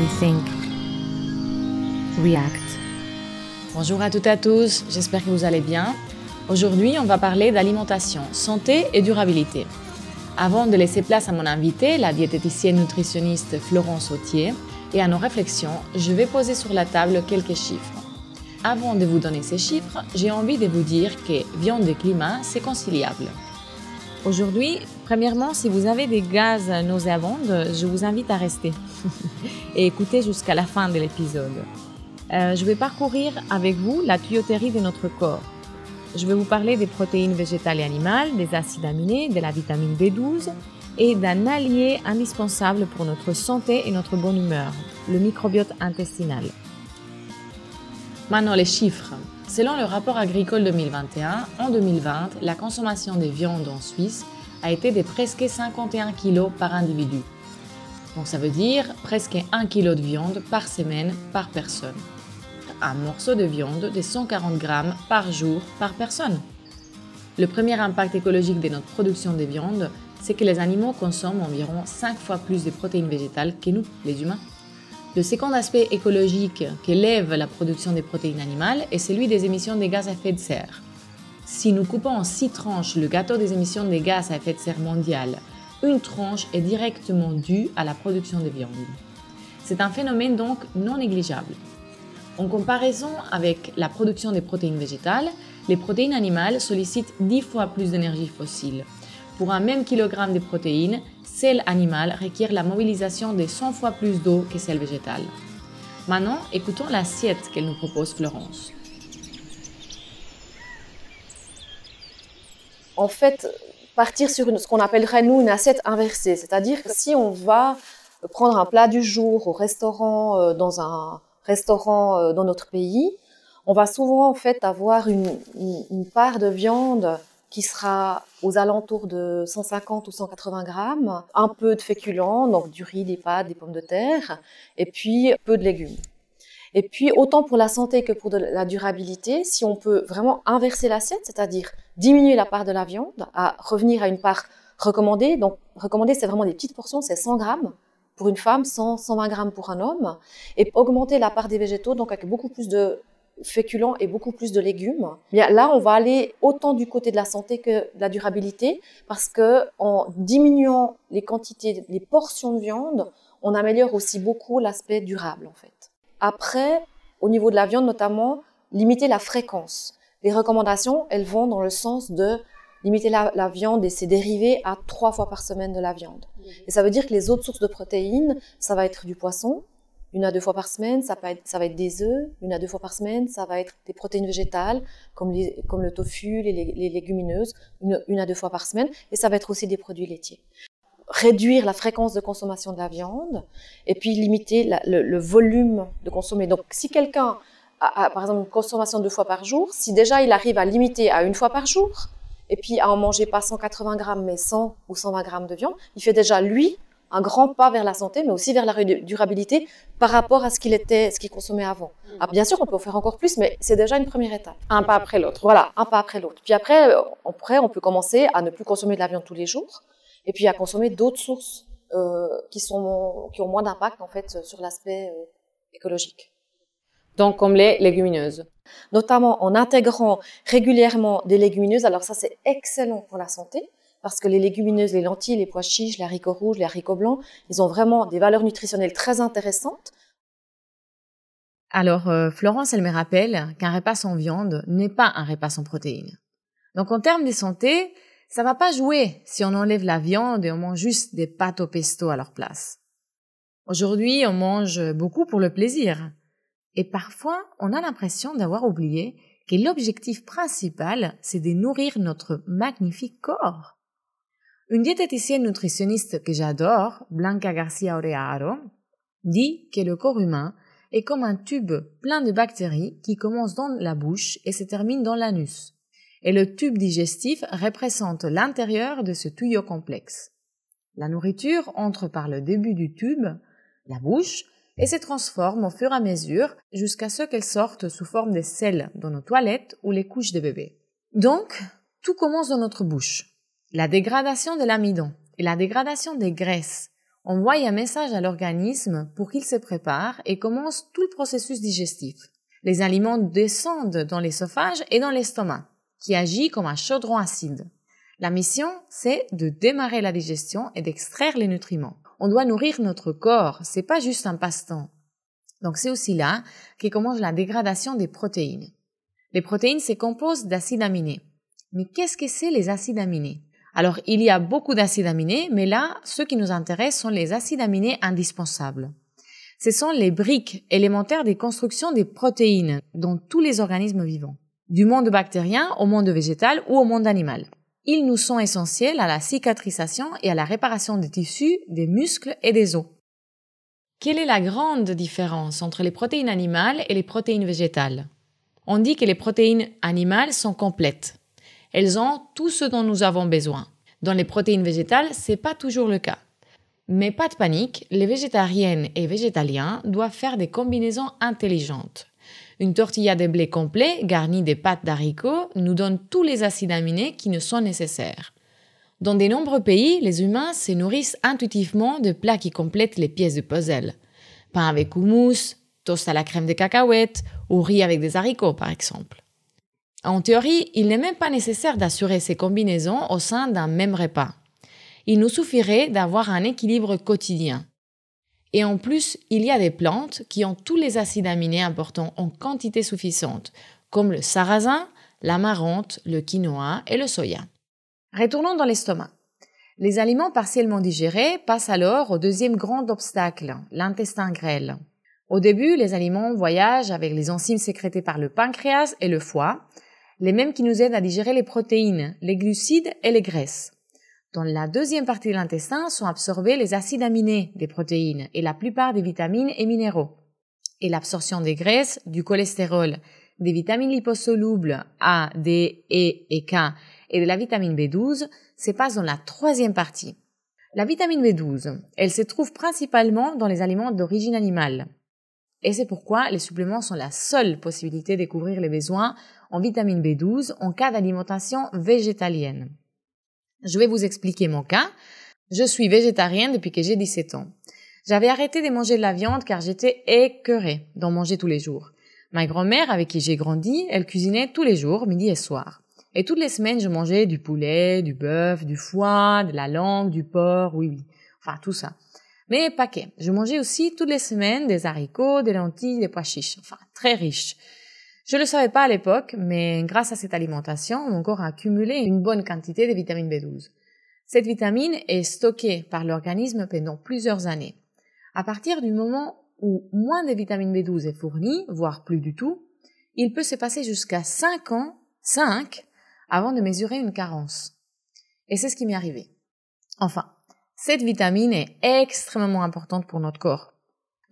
rethink, react. Bonjour à toutes et à tous, j'espère que vous allez bien. Aujourd'hui, on va parler d'alimentation, santé et durabilité. Avant de laisser place à mon invité, la diététicienne nutritionniste Florence Autier, et à nos réflexions, je vais poser sur la table quelques chiffres. Avant de vous donner ces chiffres, j'ai envie de vous dire que viande et climat, c'est conciliable. Aujourd'hui, premièrement, si vous avez des gaz nauséabonds, je vous invite à rester et écouter jusqu'à la fin de l'épisode. Euh, je vais parcourir avec vous la tuyauterie de notre corps. Je vais vous parler des protéines végétales et animales, des acides aminés, de la vitamine B12 et d'un allié indispensable pour notre santé et notre bonne humeur, le microbiote intestinal. Maintenant les chiffres. Selon le rapport agricole 2021, en 2020, la consommation des viandes en Suisse a été de presque 51 kg par individu. Donc ça veut dire presque 1 kg de viande par semaine par personne. Un morceau de viande de 140 grammes par jour par personne. Le premier impact écologique de notre production de viande, c'est que les animaux consomment environ 5 fois plus de protéines végétales que nous, les humains. Le second aspect écologique qu'élève la production des protéines animales est celui des émissions de gaz à effet de serre. Si nous coupons en six tranches le gâteau des émissions de gaz à effet de serre mondial, une tranche est directement due à la production de viande. C'est un phénomène donc non négligeable. En comparaison avec la production des protéines végétales, les protéines animales sollicitent 10 fois plus d'énergie fossile. Pour un même kilogramme de protéines, celle animale requiert la mobilisation de 100 fois plus d'eau que celle végétale. Maintenant, écoutons l'assiette qu'elle nous propose Florence. En fait, partir sur ce qu'on appellerait nous une assiette inversée, c'est-à-dire que si on va prendre un plat du jour au restaurant, euh, dans un restaurant euh, dans notre pays, on va souvent en fait avoir une, une part de viande qui sera aux alentours de 150 ou 180 grammes, un peu de féculents, donc du riz, des pâtes, des pommes de terre, et puis peu de légumes. Et puis, autant pour la santé que pour la durabilité, si on peut vraiment inverser l'assiette, c'est-à-dire diminuer la part de la viande, à revenir à une part recommandée. Donc, recommandée, c'est vraiment des petites portions, c'est 100 grammes pour une femme, 100, 120 grammes pour un homme, et augmenter la part des végétaux, donc avec beaucoup plus de féculents et beaucoup plus de légumes. Bien là, on va aller autant du côté de la santé que de la durabilité, parce que en diminuant les quantités, les portions de viande, on améliore aussi beaucoup l'aspect durable en fait. Après, au niveau de la viande notamment, limiter la fréquence. Les recommandations, elles vont dans le sens de limiter la, la, viande et ses dérivés à trois fois par semaine de la viande. Et ça veut dire que les autres sources de protéines, ça va être du poisson, une à deux fois par semaine, ça, va être des œufs. Une à deux fois par semaine, ça va être des protéines végétales, comme, le tofu, les, les légumineuses, une, à deux fois par semaine. Et ça va être aussi des produits laitiers. Réduire la fréquence de consommation de la viande et puis limiter le, volume de consommer. Donc, si quelqu'un a, par exemple, une consommation deux fois par jour, si déjà il arrive à limiter à une fois par jour, et puis à en manger pas 180 grammes, mais 100 ou 120 grammes de viande, il fait déjà, lui, un grand pas vers la santé, mais aussi vers la durabilité par rapport à ce qu'il était, ce qu'il consommait avant. Ah, bien sûr, on peut en faire encore plus, mais c'est déjà une première étape. Un pas après l'autre. Voilà, un pas après l'autre. Puis après, euh, après, on peut commencer à ne plus consommer de la viande tous les jours, et puis à consommer d'autres sources euh, qui sont qui ont moins d'impact en fait sur l'aspect euh, écologique. Donc comme les légumineuses. Notamment en intégrant régulièrement des légumineuses. Alors ça, c'est excellent pour la santé parce que les légumineuses, les lentilles, les pois chiches, les haricots rouges, les haricots blancs, ils ont vraiment des valeurs nutritionnelles très intéressantes. Alors, euh, Florence, elle me rappelle qu'un repas sans viande n'est pas un repas sans protéines. Donc, en termes de santé, ça va pas jouer si on enlève la viande et on mange juste des pâtes au pesto à leur place. Aujourd'hui, on mange beaucoup pour le plaisir. Et parfois, on a l'impression d'avoir oublié que l'objectif principal, c'est de nourrir notre magnifique corps. Une diététicienne nutritionniste que j'adore, Blanca Garcia Orearo, dit que le corps humain est comme un tube plein de bactéries qui commence dans la bouche et se termine dans l'anus. Et le tube digestif représente l'intérieur de ce tuyau complexe. La nourriture entre par le début du tube, la bouche, et se transforme au fur et à mesure jusqu'à ce qu'elle sorte sous forme de sel dans nos toilettes ou les couches de bébé. Donc, tout commence dans notre bouche. La dégradation de l'amidon et la dégradation des graisses envoie un message à l'organisme pour qu'il se prépare et commence tout le processus digestif. Les aliments descendent dans l'esophage et dans l'estomac, qui agit comme un chaudron acide. La mission, c'est de démarrer la digestion et d'extraire les nutriments. On doit nourrir notre corps, c'est pas juste un passe-temps. Donc c'est aussi là que commence la dégradation des protéines. Les protéines se composent d'acides aminés. Mais qu'est-ce que c'est les acides aminés? Alors il y a beaucoup d'acides aminés, mais là, ceux qui nous intéressent sont les acides aminés indispensables. Ce sont les briques élémentaires des constructions des protéines dans tous les organismes vivants, du monde bactérien au monde végétal ou au monde animal. Ils nous sont essentiels à la cicatrisation et à la réparation des tissus, des muscles et des os. Quelle est la grande différence entre les protéines animales et les protéines végétales? On dit que les protéines animales sont complètes. Elles ont tout ce dont nous avons besoin. Dans les protéines végétales, c'est pas toujours le cas. Mais pas de panique, les végétariennes et végétaliens doivent faire des combinaisons intelligentes. Une tortilla de blé complet garnie de pâtes d'haricots nous donne tous les acides aminés qui nous sont nécessaires. Dans de nombreux pays, les humains se nourrissent intuitivement de plats qui complètent les pièces de puzzle. Pain avec houmous, toast à la crème de cacahuètes ou riz avec des haricots, par exemple. En théorie, il n'est même pas nécessaire d'assurer ces combinaisons au sein d'un même repas. Il nous suffirait d'avoir un équilibre quotidien. Et en plus, il y a des plantes qui ont tous les acides aminés importants en quantité suffisante, comme le sarrasin, l'amarante, le quinoa et le soya. Retournons dans l'estomac. Les aliments partiellement digérés passent alors au deuxième grand obstacle, l'intestin grêle. Au début, les aliments voyagent avec les enzymes sécrétées par le pancréas et le foie, les mêmes qui nous aident à digérer les protéines, les glucides et les graisses. Dans la deuxième partie de l'intestin sont absorbés les acides aminés des protéines et la plupart des vitamines et minéraux. Et l'absorption des graisses, du cholestérol, des vitamines liposolubles A, D, E et K et de la vitamine B12 se passe dans la troisième partie. La vitamine B12, elle se trouve principalement dans les aliments d'origine animale. Et c'est pourquoi les suppléments sont la seule possibilité de couvrir les besoins en vitamine B12 en cas d'alimentation végétalienne. Je vais vous expliquer mon cas. Je suis végétarienne depuis que j'ai 17 ans. J'avais arrêté de manger de la viande car j'étais écœurée d'en manger tous les jours. Ma grand-mère, avec qui j'ai grandi, elle cuisinait tous les jours, midi et soir. Et toutes les semaines, je mangeais du poulet, du bœuf, du foie, de la langue, du porc, oui, oui. Enfin, tout ça. Mais paquet. Je mangeais aussi toutes les semaines des haricots, des lentilles, des pois chiches. Enfin, très riche. Je le savais pas à l'époque, mais grâce à cette alimentation, mon corps a accumulé une bonne quantité de vitamine B12. Cette vitamine est stockée par l'organisme pendant plusieurs années. À partir du moment où moins de vitamine B12 est fournie, voire plus du tout, il peut se passer jusqu'à 5 ans, 5, avant de mesurer une carence. Et c'est ce qui m'est arrivé. Enfin, cette vitamine est extrêmement importante pour notre corps.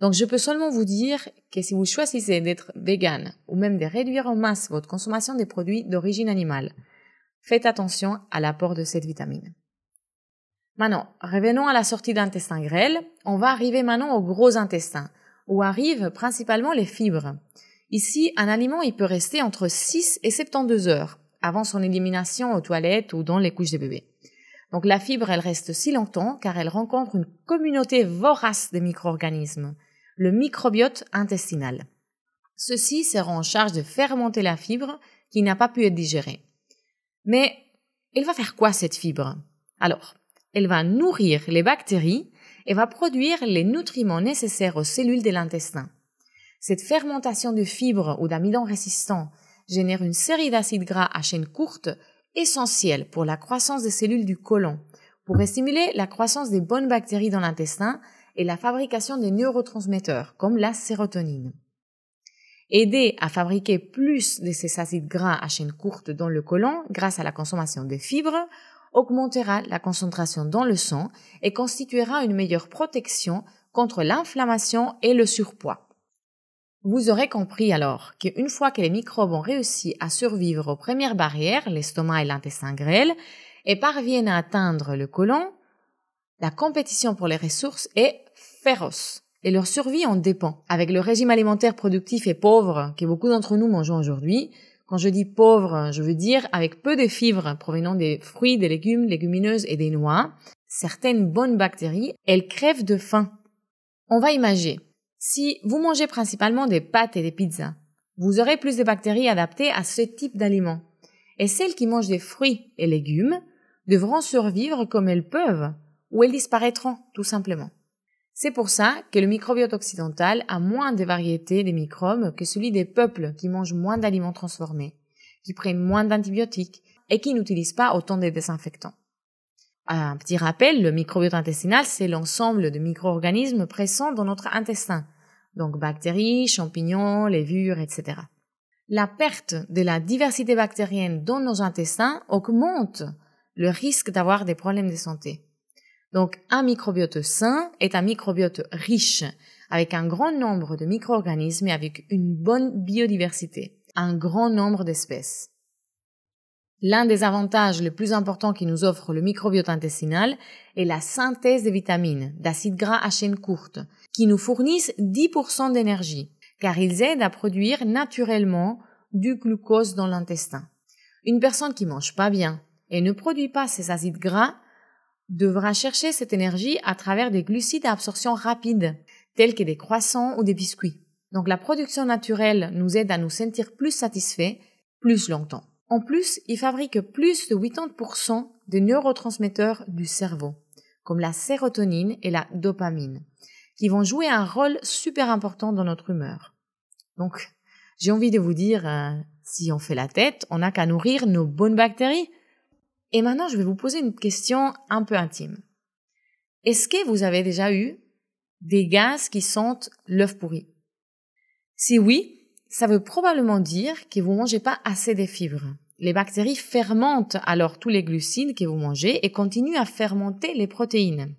Donc je peux seulement vous dire que si vous choisissez d'être vegan ou même de réduire en masse votre consommation des produits d'origine animale, faites attention à l'apport de cette vitamine. Maintenant, revenons à la sortie d'intestin grêle. On va arriver maintenant au gros intestin, où arrivent principalement les fibres. Ici, un aliment, il peut rester entre 6 et 72 heures avant son élimination aux toilettes ou dans les couches des bébés. Donc la fibre, elle reste si longtemps car elle rencontre une communauté vorace de micro-organismes, le microbiote intestinal. Ceux-ci seront en charge de fermenter la fibre qui n'a pas pu être digérée. Mais elle va faire quoi cette fibre? Alors, elle va nourrir les bactéries et va produire les nutriments nécessaires aux cellules de l'intestin. Cette fermentation de fibres ou d'amidon résistant génère une série d'acides gras à chaîne courte essentiels pour la croissance des cellules du côlon, pour stimuler la croissance des bonnes bactéries dans l'intestin et la fabrication des neurotransmetteurs, comme la sérotonine. Aider à fabriquer plus de ces acides gras à chaîne courte dans le côlon grâce à la consommation de fibres augmentera la concentration dans le sang et constituera une meilleure protection contre l'inflammation et le surpoids. Vous aurez compris alors qu'une fois que les microbes ont réussi à survivre aux premières barrières, l'estomac et l'intestin grêle, et parviennent à atteindre le côlon, la compétition pour les ressources est féroce et leur survie en dépend. Avec le régime alimentaire productif et pauvre que beaucoup d'entre nous mangeons aujourd'hui, quand je dis pauvre, je veux dire avec peu de fibres provenant des fruits, des légumes, légumineuses et des noix, certaines bonnes bactéries, elles crèvent de faim. On va imaginer, si vous mangez principalement des pâtes et des pizzas, vous aurez plus de bactéries adaptées à ce type d'aliments. Et celles qui mangent des fruits et légumes devront survivre comme elles peuvent, ou elles disparaîtront, tout simplement. C'est pour ça que le microbiote occidental a moins de variétés de microbes que celui des peuples qui mangent moins d'aliments transformés, qui prennent moins d'antibiotiques et qui n'utilisent pas autant de désinfectants. Un petit rappel, le microbiote intestinal, c'est l'ensemble de micro-organismes présents dans notre intestin, donc bactéries, champignons, levures, etc. La perte de la diversité bactérienne dans nos intestins augmente le risque d'avoir des problèmes de santé. Donc un microbiote sain est un microbiote riche, avec un grand nombre de micro-organismes et avec une bonne biodiversité, un grand nombre d'espèces. L'un des avantages les plus importants qui nous offre le microbiote intestinal est la synthèse de vitamines, d'acides gras à chaîne courte, qui nous fournissent 10% d'énergie, car ils aident à produire naturellement du glucose dans l'intestin. Une personne qui mange pas bien et ne produit pas ces acides gras devra chercher cette énergie à travers des glucides à absorption rapide, tels que des croissants ou des biscuits. Donc la production naturelle nous aide à nous sentir plus satisfaits plus longtemps. En plus, il fabrique plus de 80% des neurotransmetteurs du cerveau, comme la sérotonine et la dopamine, qui vont jouer un rôle super important dans notre humeur. Donc, j'ai envie de vous dire, euh, si on fait la tête, on n'a qu'à nourrir nos bonnes bactéries. Et maintenant, je vais vous poser une question un peu intime. Est-ce que vous avez déjà eu des gaz qui sentent l'œuf pourri? Si oui, ça veut probablement dire que vous mangez pas assez de fibres. Les bactéries fermentent alors tous les glucides que vous mangez et continuent à fermenter les protéines.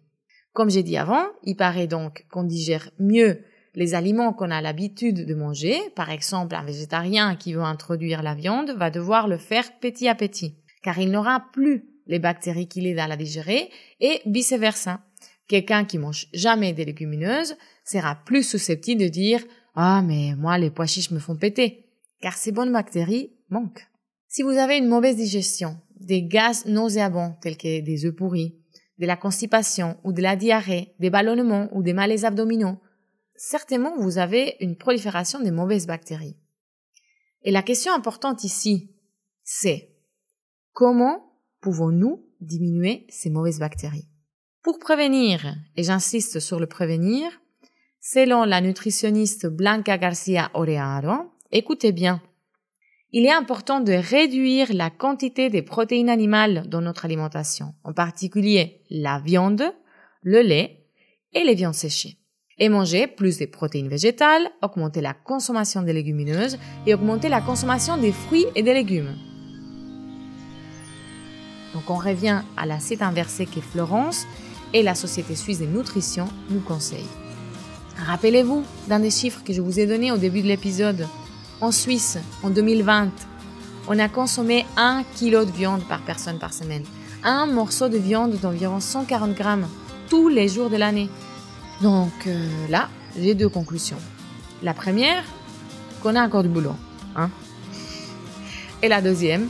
Comme j'ai dit avant, il paraît donc qu'on digère mieux les aliments qu'on a l'habitude de manger. Par exemple, un végétarien qui veut introduire la viande va devoir le faire petit à petit, car il n'aura plus les bactéries qu'il aident à la digérer et vice versa. Quelqu'un qui mange jamais des légumineuses sera plus susceptible de dire ah, mais moi, les pois chiches me font péter. Car ces bonnes bactéries manquent. Si vous avez une mauvaise digestion, des gaz nauséabonds tels que des œufs pourris, de la constipation ou de la diarrhée, des ballonnements ou des malaises abdominaux, certainement vous avez une prolifération des mauvaises bactéries. Et la question importante ici, c'est comment pouvons-nous diminuer ces mauvaises bactéries? Pour prévenir, et j'insiste sur le prévenir, Selon la nutritionniste Blanca Garcia Orearo, écoutez bien, il est important de réduire la quantité des protéines animales dans notre alimentation, en particulier la viande, le lait et les viandes séchées. Et manger plus de protéines végétales, augmenter la consommation des légumineuses et augmenter la consommation des fruits et des légumes. Donc on revient à la site inversée que Florence et la Société suisse de nutrition nous conseillent. Rappelez-vous d'un des chiffres que je vous ai donné au début de l'épisode. En Suisse, en 2020, on a consommé 1 kg de viande par personne par semaine. Un morceau de viande d'environ 140 grammes tous les jours de l'année. Donc euh, là, j'ai deux conclusions. La première, qu'on a encore du boulot. Hein et la deuxième,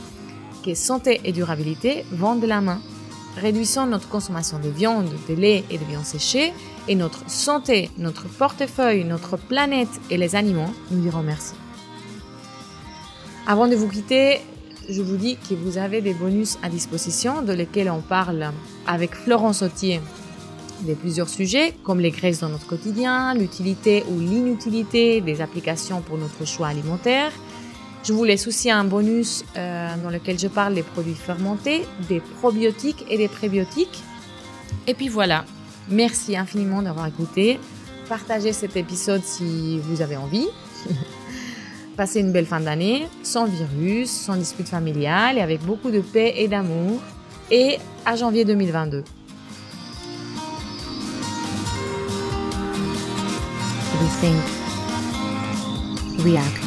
que santé et durabilité vont de la main. Réduisons notre consommation de viande, de lait et de viande séchée et notre santé, notre portefeuille, notre planète et les animaux nous diront merci. Avant de vous quitter, je vous dis que vous avez des bonus à disposition de lesquels on parle avec Florence Sautier de plusieurs sujets comme les graisses dans notre quotidien, l'utilité ou l'inutilité des applications pour notre choix alimentaire. Je vous laisse aussi un bonus euh, dans lequel je parle des produits fermentés, des probiotiques et des prébiotiques. Et puis voilà, Merci infiniment d'avoir écouté. Partagez cet épisode si vous avez envie. Passez une belle fin d'année, sans virus, sans dispute familiale et avec beaucoup de paix et d'amour. Et à janvier 2022. We think, react.